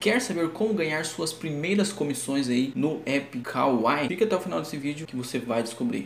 Quer saber como ganhar suas primeiras comissões aí no app Kawaii? Fica até o final desse vídeo que você vai descobrir.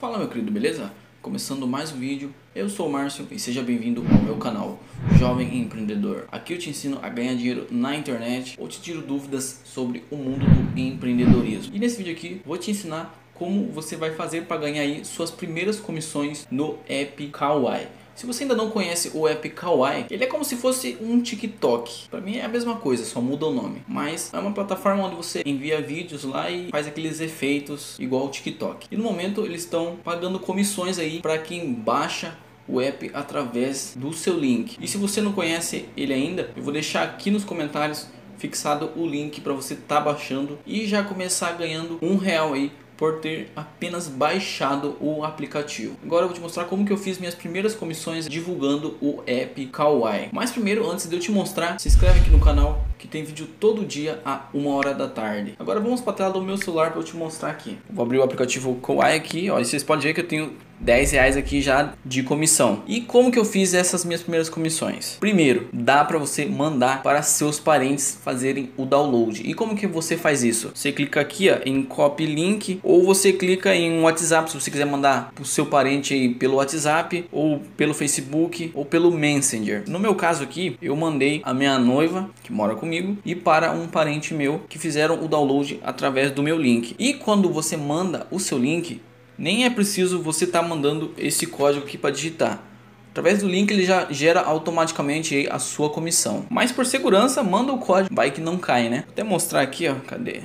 Fala meu querido, beleza? Começando mais um vídeo, eu sou o Márcio e seja bem-vindo ao meu canal Jovem Empreendedor. Aqui eu te ensino a ganhar dinheiro na internet ou te tiro dúvidas sobre o mundo do empreendedorismo. E nesse vídeo aqui vou te ensinar como você vai fazer para ganhar aí suas primeiras comissões no app Kawaii. Se você ainda não conhece o app Kawaii, ele é como se fosse um TikTok. Para mim é a mesma coisa, só muda o nome. Mas é uma plataforma onde você envia vídeos lá e faz aqueles efeitos igual o TikTok. E no momento eles estão pagando comissões aí para quem baixa o app através do seu link. E se você não conhece ele ainda, eu vou deixar aqui nos comentários fixado o link para você estar tá baixando e já começar ganhando um real aí por ter apenas baixado o aplicativo. Agora eu vou te mostrar como que eu fiz minhas primeiras comissões divulgando o app Kawaii. Mas primeiro, antes de eu te mostrar, se inscreve aqui no canal que tem vídeo todo dia a uma hora da tarde. Agora vamos para a tela do meu celular para eu te mostrar aqui. Vou abrir o aplicativo Kawaii aqui, ó, e vocês podem ver que eu tenho 10 reais aqui já de comissão. E como que eu fiz essas minhas primeiras comissões? Primeiro, dá para você mandar para seus parentes fazerem o download. E como que você faz isso? Você clica aqui ó, em copy link ou você clica em WhatsApp se você quiser mandar para o seu parente aí pelo WhatsApp ou pelo Facebook ou pelo Messenger. No meu caso aqui, eu mandei a minha noiva que mora comigo e para um parente meu que fizeram o download através do meu link. E quando você manda o seu link, nem é preciso você estar tá mandando esse código aqui para digitar. Através do link ele já gera automaticamente a sua comissão. Mas por segurança, manda o código, vai que não cai, né? Vou até mostrar aqui, ó, cadê?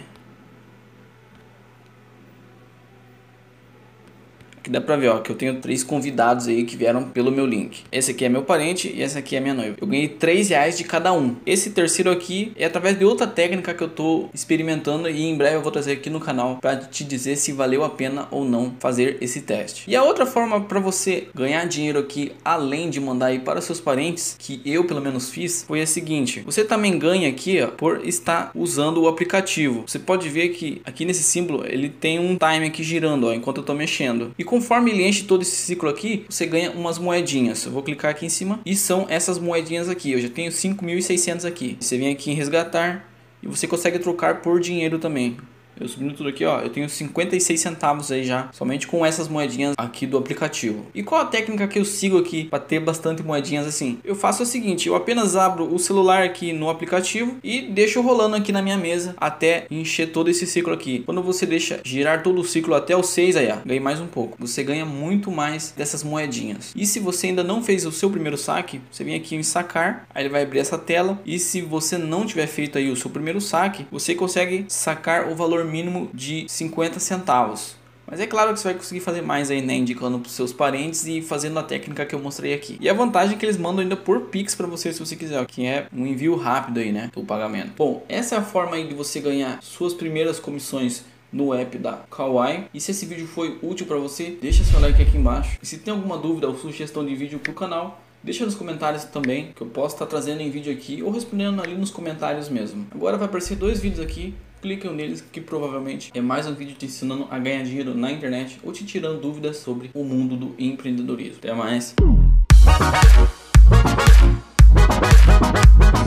Que dá pra ver, ó, que eu tenho três convidados aí que vieram pelo meu link. Esse aqui é meu parente e essa aqui é minha noiva. Eu ganhei três reais de cada um. Esse terceiro aqui é através de outra técnica que eu tô experimentando e em breve eu vou trazer aqui no canal para te dizer se valeu a pena ou não fazer esse teste. E a outra forma para você ganhar dinheiro aqui, além de mandar aí para seus parentes, que eu pelo menos fiz, foi a seguinte. Você também ganha aqui, ó, por estar usando o aplicativo. Você pode ver que aqui nesse símbolo ele tem um time aqui girando, ó, enquanto eu tô mexendo. E com conforme ele enche todo esse ciclo aqui, você ganha umas moedinhas. Eu vou clicar aqui em cima e são essas moedinhas aqui. Eu já tenho 5.600 aqui. Você vem aqui em resgatar e você consegue trocar por dinheiro também. Eu subindo tudo aqui, ó, eu tenho 56 centavos aí já, somente com essas moedinhas aqui do aplicativo. E qual a técnica que eu sigo aqui para ter bastante moedinhas assim? Eu faço o seguinte, eu apenas abro o celular aqui no aplicativo e deixo rolando aqui na minha mesa até encher todo esse ciclo aqui. Quando você deixa girar todo o ciclo até o 6 aí, ó, ganhei mais um pouco. Você ganha muito mais dessas moedinhas. E se você ainda não fez o seu primeiro saque, você vem aqui em sacar, aí ele vai abrir essa tela e se você não tiver feito aí o seu primeiro saque, você consegue sacar o valor mínimo de 50 centavos. Mas é claro que você vai conseguir fazer mais aí, né? Indicando para seus parentes e fazendo a técnica que eu mostrei aqui. E a vantagem é que eles mandam ainda por Pix para você se você quiser, que é um envio rápido aí, né? O pagamento. Bom, essa é a forma aí de você ganhar suas primeiras comissões no app da Kawaii. E se esse vídeo foi útil para você, deixa seu like aqui embaixo. E se tem alguma dúvida ou sugestão de vídeo pro canal, Deixa nos comentários também, que eu posso estar trazendo em vídeo aqui ou respondendo ali nos comentários mesmo. Agora vai aparecer dois vídeos aqui, cliquem neles que provavelmente é mais um vídeo te ensinando a ganhar dinheiro na internet ou te tirando dúvidas sobre o mundo do empreendedorismo. Até mais!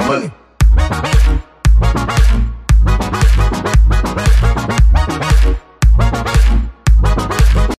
Money.